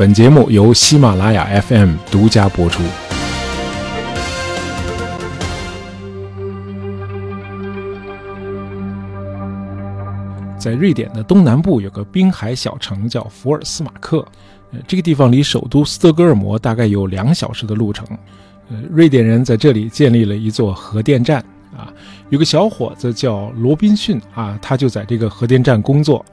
本节目由喜马拉雅 FM 独家播出。在瑞典的东南部有个滨海小城叫福尔斯马克，呃，这个地方离首都斯德哥尔摩大概有两小时的路程。呃，瑞典人在这里建立了一座核电站。啊，有个小伙子叫罗宾逊啊，他就在这个核电站工作，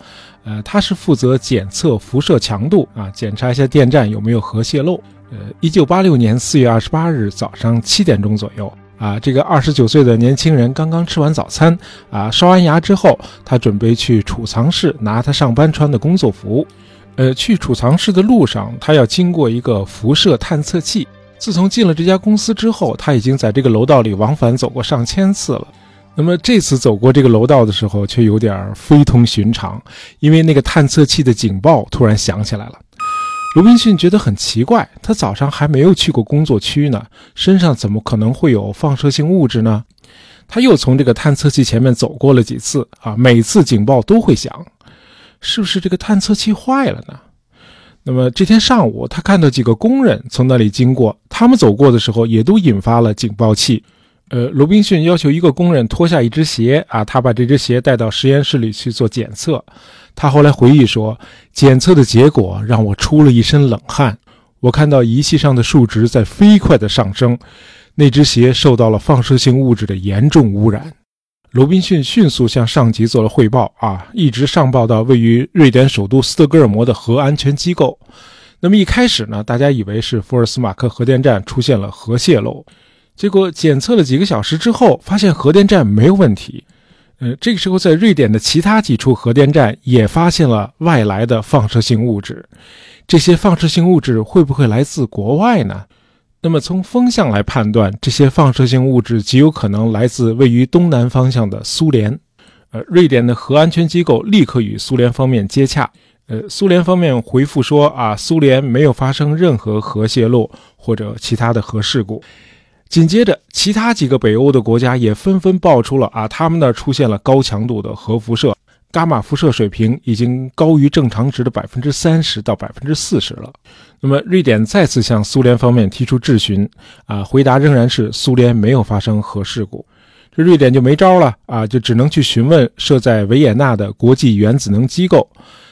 呃，他是负责检测辐射强度啊，检查一下电站有没有核泄漏。呃，一九八六年四月二十八日早上七点钟左右啊，这个二十九岁的年轻人刚刚吃完早餐啊，刷完牙之后，他准备去储藏室拿他上班穿的工作服。呃，去储藏室的路上，他要经过一个辐射探测器。自从进了这家公司之后，他已经在这个楼道里往返走过上千次了。那么这次走过这个楼道的时候，却有点非同寻常，因为那个探测器的警报突然响起来了。罗宾逊觉得很奇怪，他早上还没有去过工作区呢，身上怎么可能会有放射性物质呢？他又从这个探测器前面走过了几次，啊，每次警报都会响，是不是这个探测器坏了呢？那么这天上午，他看到几个工人从那里经过，他们走过的时候也都引发了警报器。呃，罗宾逊要求一个工人脱下一只鞋，啊，他把这只鞋带到实验室里去做检测。他后来回忆说，检测的结果让我出了一身冷汗。我看到仪器上的数值在飞快的上升，那只鞋受到了放射性物质的严重污染。罗宾逊迅速向上级做了汇报，啊，一直上报到位于瑞典首都斯德哥尔摩的核安全机构。那么一开始呢，大家以为是福尔斯马克核电站出现了核泄漏，结果检测了几个小时之后，发现核电站没有问题。呃，这个时候在瑞典的其他几处核电站也发现了外来的放射性物质，这些放射性物质会不会来自国外呢？那么从风向来判断，这些放射性物质极有可能来自位于东南方向的苏联。呃，瑞典的核安全机构立刻与苏联方面接洽。呃，苏联方面回复说啊，苏联没有发生任何核泄漏或者其他的核事故。紧接着，其他几个北欧的国家也纷纷爆出了啊，他们那出现了高强度的核辐射。伽马辐射水平已经高于正常值的百分之三十到百分之四十了。那么，瑞典再次向苏联方面提出质询，啊，回答仍然是苏联没有发生核事故。这瑞典就没招了啊，就只能去询问设在维也纳的国际原子能机构，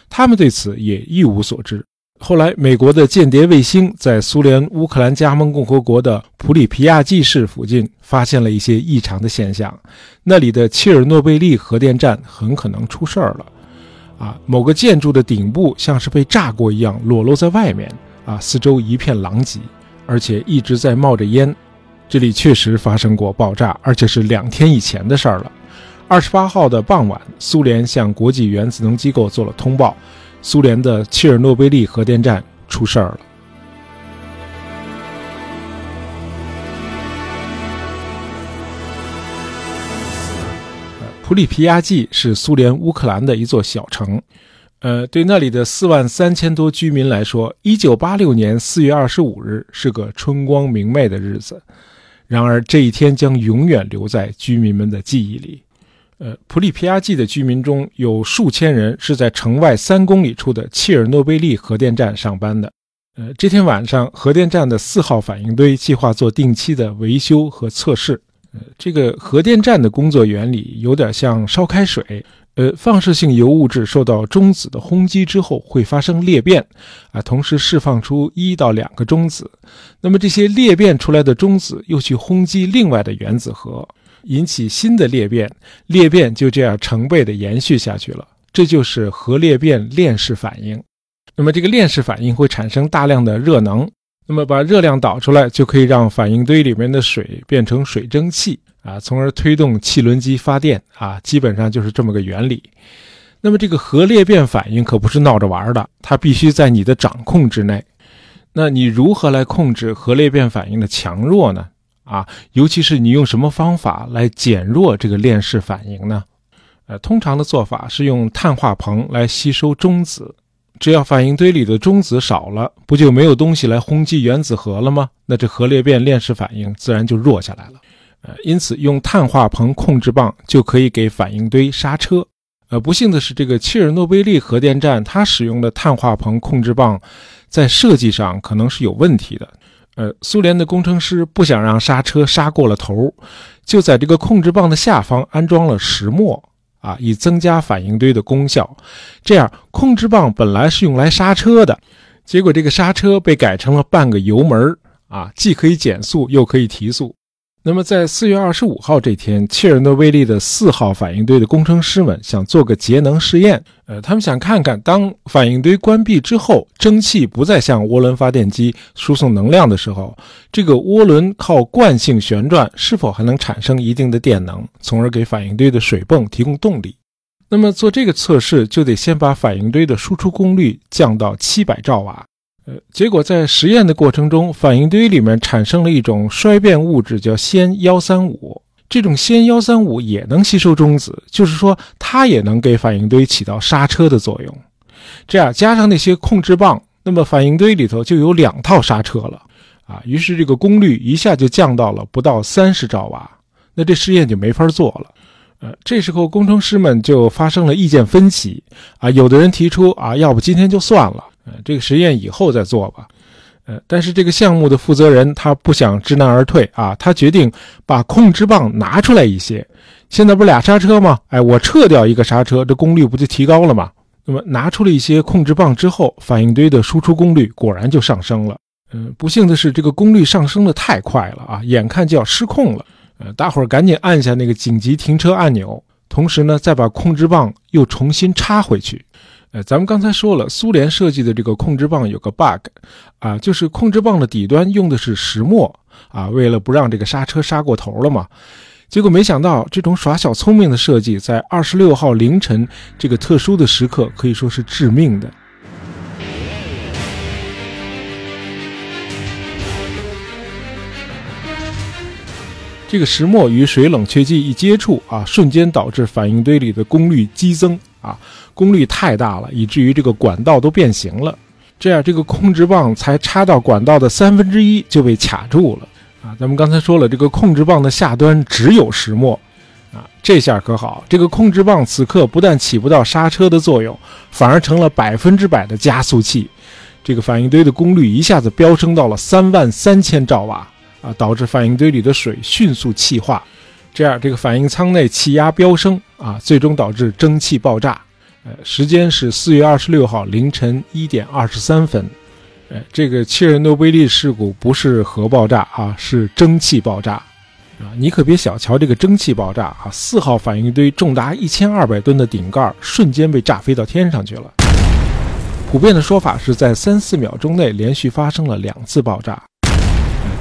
他们对此也一无所知。后来，美国的间谍卫星在苏联乌克兰加盟共和国的普里皮亚季市附近发现了一些异常的现象，那里的切尔诺贝利核电站很可能出事儿了。啊，某个建筑的顶部像是被炸过一样裸露在外面，啊，四周一片狼藉，而且一直在冒着烟。这里确实发生过爆炸，而且是两天以前的事儿了。二十八号的傍晚，苏联向国际原子能机构做了通报。苏联的切尔诺贝利核电站出事儿了。普里皮亚季是苏联乌克兰的一座小城，呃，对那里的四万三千多居民来说，一九八六年四月二十五日是个春光明媚的日子。然而，这一天将永远留在居民们的记忆里。呃，普里皮亚季的居民中有数千人是在城外三公里处的切尔诺贝利核电站上班的。呃，这天晚上，核电站的四号反应堆计划做定期的维修和测试。呃，这个核电站的工作原理有点像烧开水。呃，放射性铀物质受到中子的轰击之后会发生裂变，啊，同时释放出一到两个中子。那么这些裂变出来的中子又去轰击另外的原子核。引起新的裂变，裂变就这样成倍的延续下去了，这就是核裂变链式反应。那么这个链式反应会产生大量的热能，那么把热量导出来，就可以让反应堆里面的水变成水蒸气啊，从而推动汽轮机发电啊，基本上就是这么个原理。那么这个核裂变反应可不是闹着玩的，它必须在你的掌控之内。那你如何来控制核裂变反应的强弱呢？啊，尤其是你用什么方法来减弱这个链式反应呢？呃，通常的做法是用碳化硼来吸收中子，只要反应堆里的中子少了，不就没有东西来轰击原子核了吗？那这核裂变链式反应自然就弱下来了。呃，因此用碳化硼控制棒就可以给反应堆刹车。呃，不幸的是，这个切尔诺贝利核电站它使用的碳化硼控制棒，在设计上可能是有问题的。呃，苏联的工程师不想让刹车刹过了头，就在这个控制棒的下方安装了石墨，啊，以增加反应堆的功效。这样，控制棒本来是用来刹车的，结果这个刹车被改成了半个油门啊，既可以减速，又可以提速。那么，在四月二十五号这天，切尔诺贝利的四号反应堆的工程师们想做个节能试验。呃，他们想看看，当反应堆关闭之后，蒸汽不再向涡轮发电机输送能量的时候，这个涡轮靠惯性旋转是否还能产生一定的电能，从而给反应堆的水泵提供动力。那么，做这个测试就得先把反应堆的输出功率降到七百兆瓦。呃，结果在实验的过程中，反应堆里面产生了一种衰变物质，叫氙幺三五。这种氙幺三五也能吸收中子，就是说它也能给反应堆起到刹车的作用。这样加上那些控制棒，那么反应堆里头就有两套刹车了啊。于是这个功率一下就降到了不到三十兆瓦，那这实验就没法做了。呃，这时候工程师们就发生了意见分歧啊。有的人提出啊，要不今天就算了。呃，这个实验以后再做吧。呃，但是这个项目的负责人他不想知难而退啊，他决定把控制棒拿出来一些。现在不是俩刹车吗？哎，我撤掉一个刹车，这功率不就提高了吗？那么拿出了一些控制棒之后，反应堆的输出功率果然就上升了。嗯，不幸的是，这个功率上升的太快了啊，眼看就要失控了。呃，大伙儿赶紧按下那个紧急停车按钮，同时呢，再把控制棒又重新插回去。呃，咱们刚才说了，苏联设计的这个控制棒有个 bug，啊，就是控制棒的底端用的是石墨，啊，为了不让这个刹车刹过头了嘛。结果没想到，这种耍小聪明的设计，在二十六号凌晨这个特殊的时刻，可以说是致命的。这个石墨与水冷却剂一接触啊，瞬间导致反应堆里的功率激增啊。功率太大了，以至于这个管道都变形了。这样，这个控制棒才插到管道的三分之一就被卡住了啊！咱们刚才说了，这个控制棒的下端只有石墨啊，这下可好，这个控制棒此刻不但起不到刹车的作用，反而成了百分之百的加速器。这个反应堆的功率一下子飙升到了三万三千兆瓦啊，导致反应堆里的水迅速气化，这样这个反应舱内气压飙升啊，最终导致蒸汽爆炸。呃，时间是四月二十六号凌晨一点二十三分。呃，这个切尔诺贝利事故不是核爆炸啊，是蒸汽爆炸啊！你可别小瞧这个蒸汽爆炸啊！四号反应堆重达一千二百吨的顶盖瞬间被炸飞到天上去了。普遍的说法是在三四秒钟内连续发生了两次爆炸。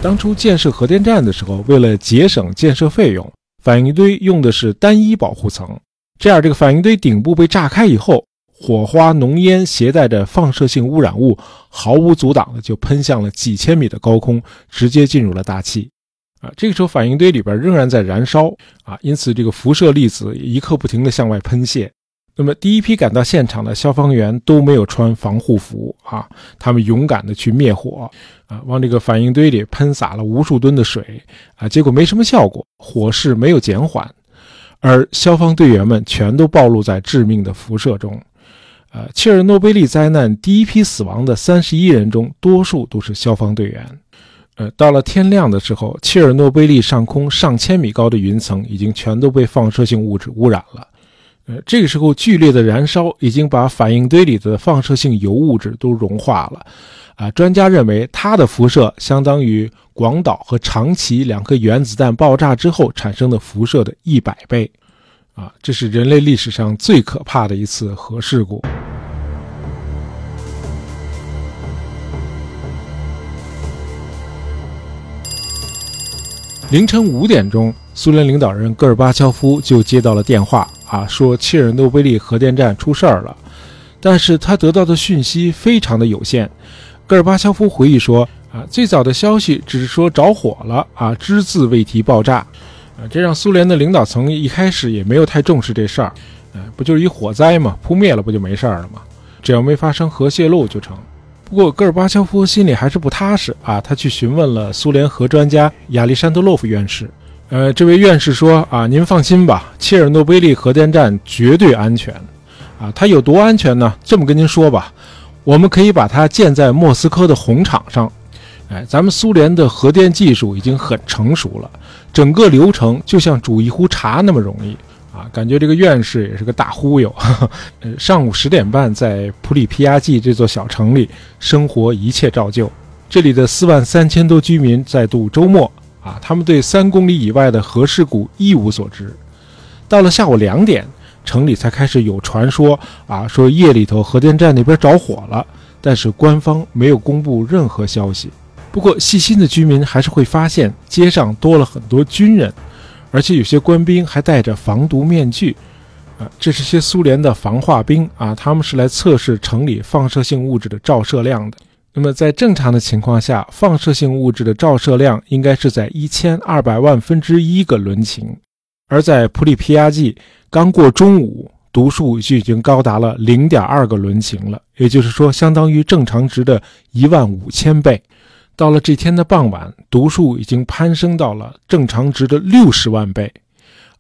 当初建设核电站的时候，为了节省建设费用，反应堆用的是单一保护层。这样，这个反应堆顶部被炸开以后，火花、浓烟携带着放射性污染物，毫无阻挡的就喷向了几千米的高空，直接进入了大气。啊，这个时候反应堆里边仍然在燃烧啊，因此这个辐射粒子一刻不停的向外喷泄。那么第一批赶到现场的消防员都没有穿防护服啊，他们勇敢的去灭火啊，往这个反应堆里喷洒了无数吨的水啊，结果没什么效果，火势没有减缓。而消防队员们全都暴露在致命的辐射中，呃，切尔诺贝利灾难第一批死亡的三十一人中，多数都是消防队员。呃，到了天亮的时候，切尔诺贝利上空上千米高的云层已经全都被放射性物质污染了。呃，这个时候剧烈的燃烧已经把反应堆里的放射性铀物质都融化了。啊，专家认为它的辐射相当于广岛和长崎两颗原子弹爆炸之后产生的辐射的一百倍，啊，这是人类历史上最可怕的一次核事故。凌晨五点钟，苏联领导人戈尔巴乔夫就接到了电话，啊，说切尔诺贝利核电站出事儿了，但是他得到的讯息非常的有限。戈尔巴乔夫回忆说：“啊，最早的消息只是说着火了，啊，只字未提爆炸，啊，这让苏联的领导层一开始也没有太重视这事儿，呃，不就是一火灾嘛，扑灭了不就没事儿了吗？只要没发生核泄漏就成。不过戈尔巴乔夫心里还是不踏实啊，他去询问了苏联核专家亚历山德洛夫院士，呃，这位院士说啊，您放心吧，切尔诺贝利核电站绝对安全。啊，它有多安全呢？这么跟您说吧，我们可以把它建在莫斯科的红场上。哎，咱们苏联的核电技术已经很成熟了，整个流程就像煮一壶茶那么容易。啊，感觉这个院士也是个大忽悠。呃，上午十点半，在普里皮亚季这座小城里，生活一切照旧。这里的四万三千多居民在度周末。啊，他们对三公里以外的核事故一无所知。到了下午两点，城里才开始有传说啊，说夜里头核电站那边着火了，但是官方没有公布任何消息。不过细心的居民还是会发现，街上多了很多军人。而且有些官兵还戴着防毒面具，啊，这是些苏联的防化兵啊，他们是来测试城里放射性物质的照射量的。那么在正常的情况下，放射性物质的照射量应该是在一千二百万分之一个伦琴，而在普里皮亚季刚过中午，读数就已经高达了零点二个伦琴了，也就是说，相当于正常值的一万五千倍。到了这天的傍晚，读数已经攀升到了正常值的六十万倍，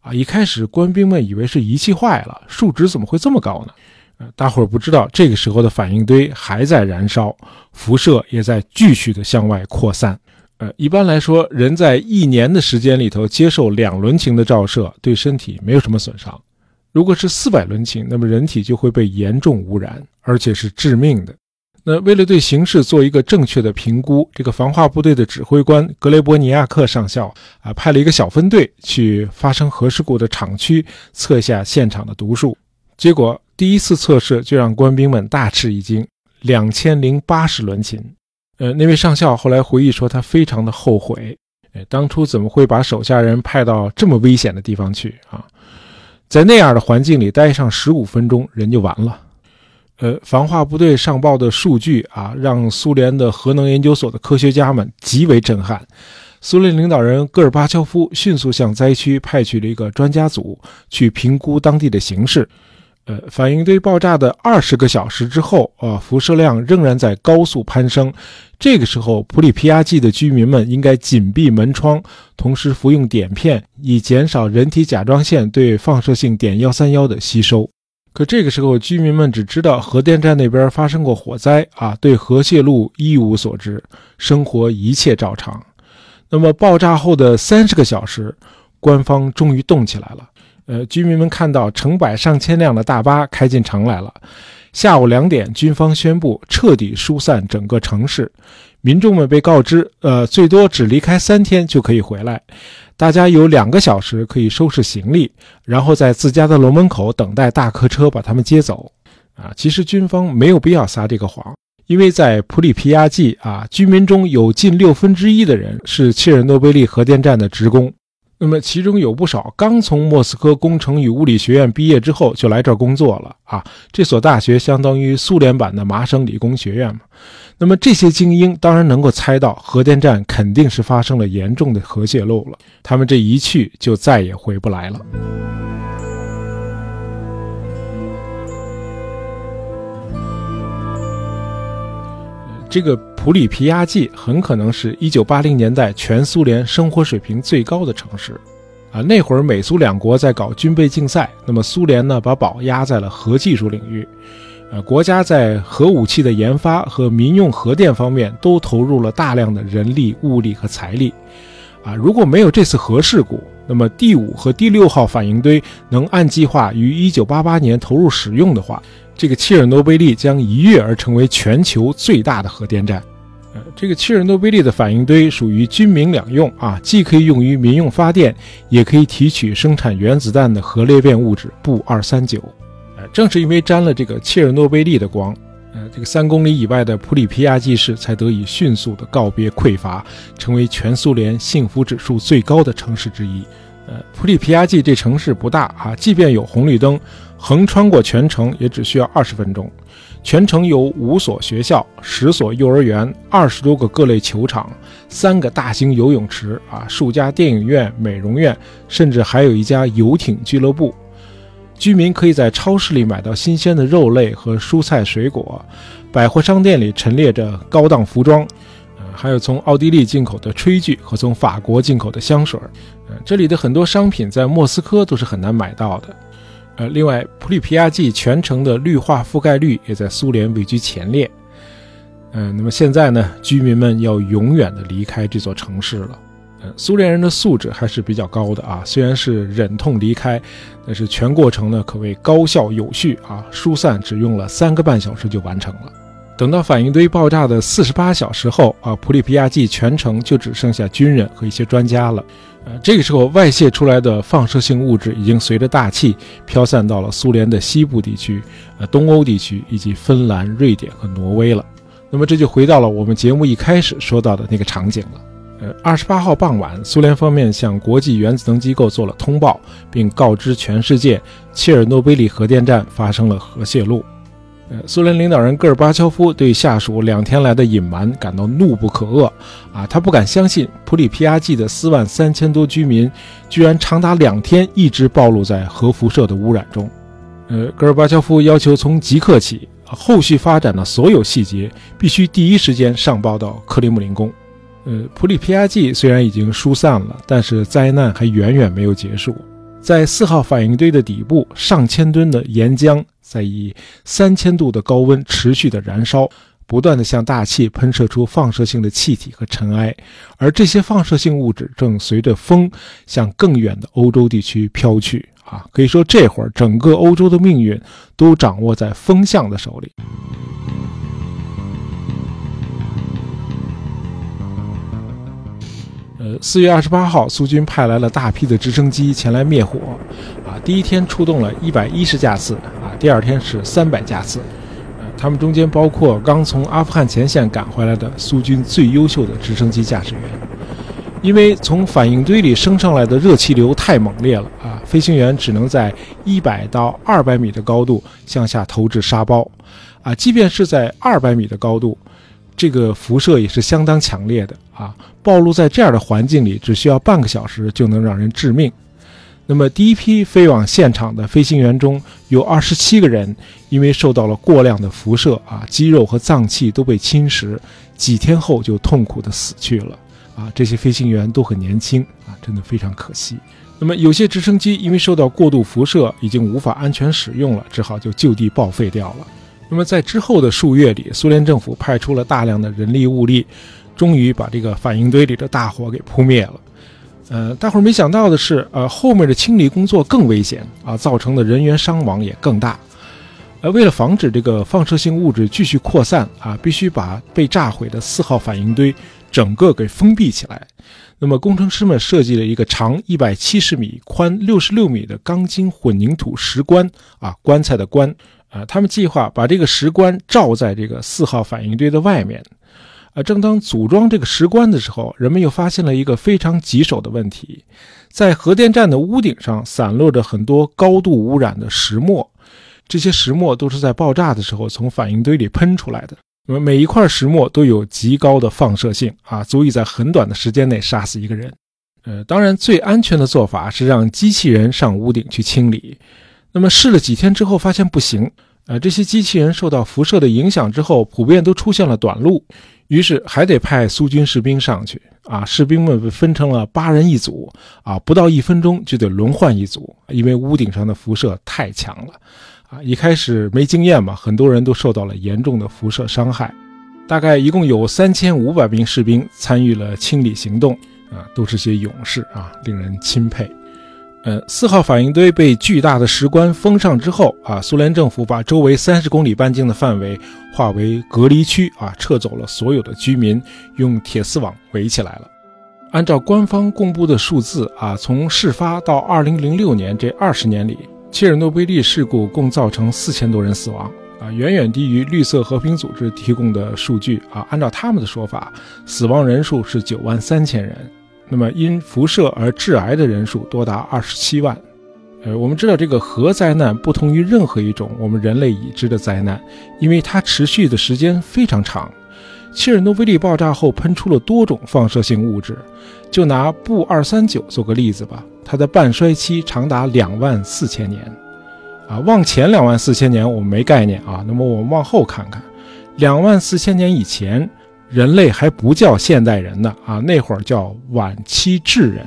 啊！一开始官兵们以为是仪器坏了，数值怎么会这么高呢？呃，大伙儿不知道，这个时候的反应堆还在燃烧，辐射也在继续的向外扩散。呃，一般来说，人在一年的时间里头接受两轮琴的照射，对身体没有什么损伤。如果是四百轮琴，那么人体就会被严重污染，而且是致命的。那为了对形势做一个正确的评估，这个防化部队的指挥官格雷波尼亚克上校啊，派了一个小分队去发生核事故的厂区测一下现场的读数。结果第一次测试就让官兵们大吃一惊，两千零八十伦琴。呃，那位上校后来回忆说，他非常的后悔，哎，当初怎么会把手下人派到这么危险的地方去啊？在那样的环境里待上十五分钟，人就完了。呃，防化部队上报的数据啊，让苏联的核能研究所的科学家们极为震撼。苏联领导人戈尔巴乔夫迅速向灾区派去了一个专家组，去评估当地的形势。呃，反应堆爆炸的二十个小时之后，啊，辐射量仍然在高速攀升。这个时候，普里皮亚季的居民们应该紧闭门窗，同时服用碘片，以减少人体甲状腺对放射性碘幺三幺的吸收。可这个时候，居民们只知道核电站那边发生过火灾啊，对核泄漏一无所知，生活一切照常。那么爆炸后的三十个小时，官方终于动起来了。呃，居民们看到成百上千辆的大巴开进城来了。下午两点，军方宣布彻底疏散整个城市，民众们被告知，呃，最多只离开三天就可以回来。大家有两个小时可以收拾行李，然后在自家的楼门口等待大客车把他们接走。啊，其实军方没有必要撒这个谎，因为在普里皮亚季啊，居民中有近六分之一的人是切尔诺贝利核电站的职工。那么其中有不少刚从莫斯科工程与物理学院毕业之后就来这儿工作了啊，这所大学相当于苏联版的麻省理工学院嘛。那么这些精英当然能够猜到核电站肯定是发生了严重的核泄漏了，他们这一去就再也回不来了。这个普里皮亚季很可能是一九八零年代全苏联生活水平最高的城市，啊，那会儿美苏两国在搞军备竞赛，那么苏联呢把宝压在了核技术领域。呃，国家在核武器的研发和民用核电方面都投入了大量的人力、物力和财力。啊，如果没有这次核事故，那么第五和第六号反应堆能按计划于1988年投入使用的话，这个切尔诺贝利将一跃而成为全球最大的核电站。呃，这个切尔诺贝利的反应堆属于军民两用啊，既可以用于民用发电，也可以提取生产原子弹的核裂变物质钚二三九。呃正是因为沾了这个切尔诺贝利的光，呃，这个三公里以外的普里皮亚季市才得以迅速的告别匮乏，成为全苏联幸福指数最高的城市之一。呃，普里皮亚季这城市不大啊，即便有红绿灯，横穿过全城也只需要二十分钟。全城有五所学校、十所幼儿园、二十多个各类球场、三个大型游泳池啊，数家电影院、美容院，甚至还有一家游艇俱乐部。居民可以在超市里买到新鲜的肉类和蔬菜水果，百货商店里陈列着高档服装，呃，还有从奥地利进口的炊具和从法国进口的香水，呃，这里的很多商品在莫斯科都是很难买到的。呃，另外，普里皮亚季全城的绿化覆盖率也在苏联位居前列。嗯，那么现在呢，居民们要永远的离开这座城市了。嗯，苏联人的素质还是比较高的啊，虽然是忍痛离开，但是全过程呢可谓高效有序啊，疏散只用了三个半小时就完成了。等到反应堆爆炸的四十八小时后啊，普里皮亚季全城就只剩下军人和一些专家了。呃，这个时候外泄出来的放射性物质已经随着大气飘散到了苏联的西部地区、呃东欧地区以及芬兰、瑞典和挪威了。那么这就回到了我们节目一开始说到的那个场景了。呃，二十八号傍晚，苏联方面向国际原子能机构做了通报，并告知全世界，切尔诺贝利核电站发生了核泄漏。呃，苏联领导人戈尔巴乔夫对下属两天来的隐瞒感到怒不可遏啊！他不敢相信普里皮亚季的四万三千多居民居然长达两天一直暴露在核辐射的污染中。呃，戈尔巴乔夫要求从即刻起，后续发展的所有细节必须第一时间上报到克里姆林宫。呃，普里皮亚季虽然已经疏散了，但是灾难还远远没有结束。在四号反应堆的底部，上千吨的岩浆在以三千度的高温持续的燃烧，不断的向大气喷射出放射性的气体和尘埃，而这些放射性物质正随着风向更远的欧洲地区飘去。啊，可以说这会儿整个欧洲的命运都掌握在风向的手里。呃，四月二十八号，苏军派来了大批的直升机前来灭火，啊，第一天出动了一百一十架次，啊，第二天是三百架次，呃，他们中间包括刚从阿富汗前线赶回来的苏军最优秀的直升机驾驶员，因为从反应堆里升上来的热气流太猛烈了，啊，飞行员只能在一百到二百米的高度向下投掷沙包，啊，即便是在二百米的高度。这个辐射也是相当强烈的啊！暴露在这样的环境里，只需要半个小时就能让人致命。那么，第一批飞往现场的飞行员中有二十七个人，因为受到了过量的辐射啊，肌肉和脏器都被侵蚀，几天后就痛苦的死去了啊！这些飞行员都很年轻啊，真的非常可惜。那么，有些直升机因为受到过度辐射，已经无法安全使用了，只好就就地报废掉了。那么在之后的数月里，苏联政府派出了大量的人力物力，终于把这个反应堆里的大火给扑灭了。呃，大伙儿没想到的是，呃，后面的清理工作更危险啊，造成的人员伤亡也更大。呃，为了防止这个放射性物质继续扩散啊，必须把被炸毁的四号反应堆整个给封闭起来。那么工程师们设计了一个长一百七十米、宽六十六米的钢筋混凝土石棺啊，棺材的棺。啊，他们计划把这个石棺罩在这个四号反应堆的外面。啊，正当组装这个石棺的时候，人们又发现了一个非常棘手的问题：在核电站的屋顶上散落着很多高度污染的石墨，这些石墨都是在爆炸的时候从反应堆里喷出来的。那么每一块石墨都有极高的放射性，啊，足以在很短的时间内杀死一个人。呃，当然，最安全的做法是让机器人上屋顶去清理。那么试了几天之后，发现不行。呃，这些机器人受到辐射的影响之后，普遍都出现了短路，于是还得派苏军士兵上去。啊，士兵们被分成了八人一组，啊，不到一分钟就得轮换一组，因为屋顶上的辐射太强了。啊，一开始没经验嘛，很多人都受到了严重的辐射伤害。大概一共有三千五百名士兵参与了清理行动，啊，都是些勇士啊，令人钦佩。呃，四号反应堆被巨大的石棺封上之后啊，苏联政府把周围三十公里半径的范围划为隔离区啊，撤走了所有的居民，用铁丝网围起来了。按照官方公布的数字啊，从事发到二零零六年这二十年里，切尔诺贝利事故共造成四千多人死亡啊，远远低于绿色和平组织提供的数据啊。按照他们的说法，死亡人数是九万三千人。那么，因辐射而致癌的人数多达二十七万。呃，我们知道这个核灾难不同于任何一种我们人类已知的灾难，因为它持续的时间非常长。切尔诺贝利爆炸后喷出了多种放射性物质，就拿钚二三九做个例子吧，它的半衰期长达两万四千年。啊，往前两万四千年我们没概念啊，那么我们往后看看，两万四千年以前。人类还不叫现代人呢啊，那会儿叫晚期智人。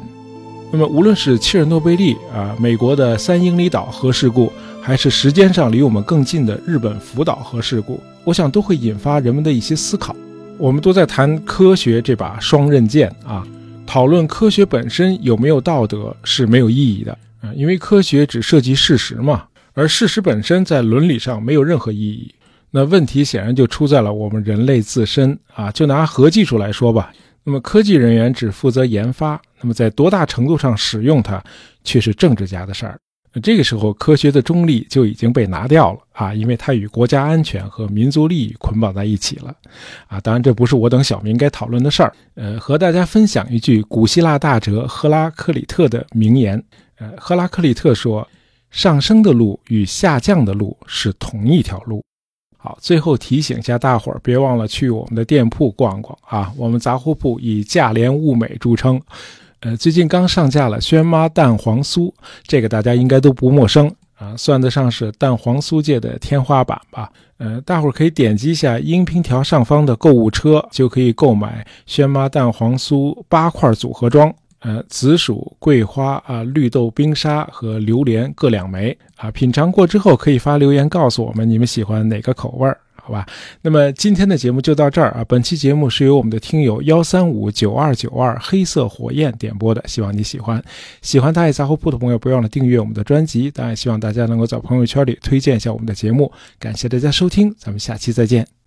那么，无论是切尔诺贝利啊，美国的三英里岛核事故，还是时间上离我们更近的日本福岛核事故，我想都会引发人们的一些思考。我们都在谈科学这把双刃剑啊，讨论科学本身有没有道德是没有意义的啊，因为科学只涉及事实嘛，而事实本身在伦理上没有任何意义。那问题显然就出在了我们人类自身啊，就拿核技术来说吧。那么科技人员只负责研发，那么在多大程度上使用它，却是政治家的事儿。这个时候，科学的中立就已经被拿掉了啊，因为它与国家安全和民族利益捆绑在一起了啊。当然，这不是我等小民该讨论的事儿。呃，和大家分享一句古希腊大哲赫拉克里特的名言。呃，赫拉克里特说：“上升的路与下降的路是同一条路。”好，最后提醒一下大伙儿，别忘了去我们的店铺逛逛啊！我们杂货铺以价廉物美著称，呃，最近刚上架了轩妈蛋黄酥，这个大家应该都不陌生啊，算得上是蛋黄酥界的天花板吧。呃，大伙儿可以点击一下音频条上方的购物车，就可以购买轩妈蛋黄酥八块组合装。呃，紫薯、桂花啊，绿豆冰沙和榴莲各两枚啊。品尝过之后可以发留言告诉我们你们喜欢哪个口味儿，好吧？那么今天的节目就到这儿啊。本期节目是由我们的听友幺三五九二九二黑色火焰点播的，希望你喜欢。喜欢大爷杂货铺的朋友，不要忘了订阅我们的专辑。当然，希望大家能够在朋友圈里推荐一下我们的节目。感谢大家收听，咱们下期再见。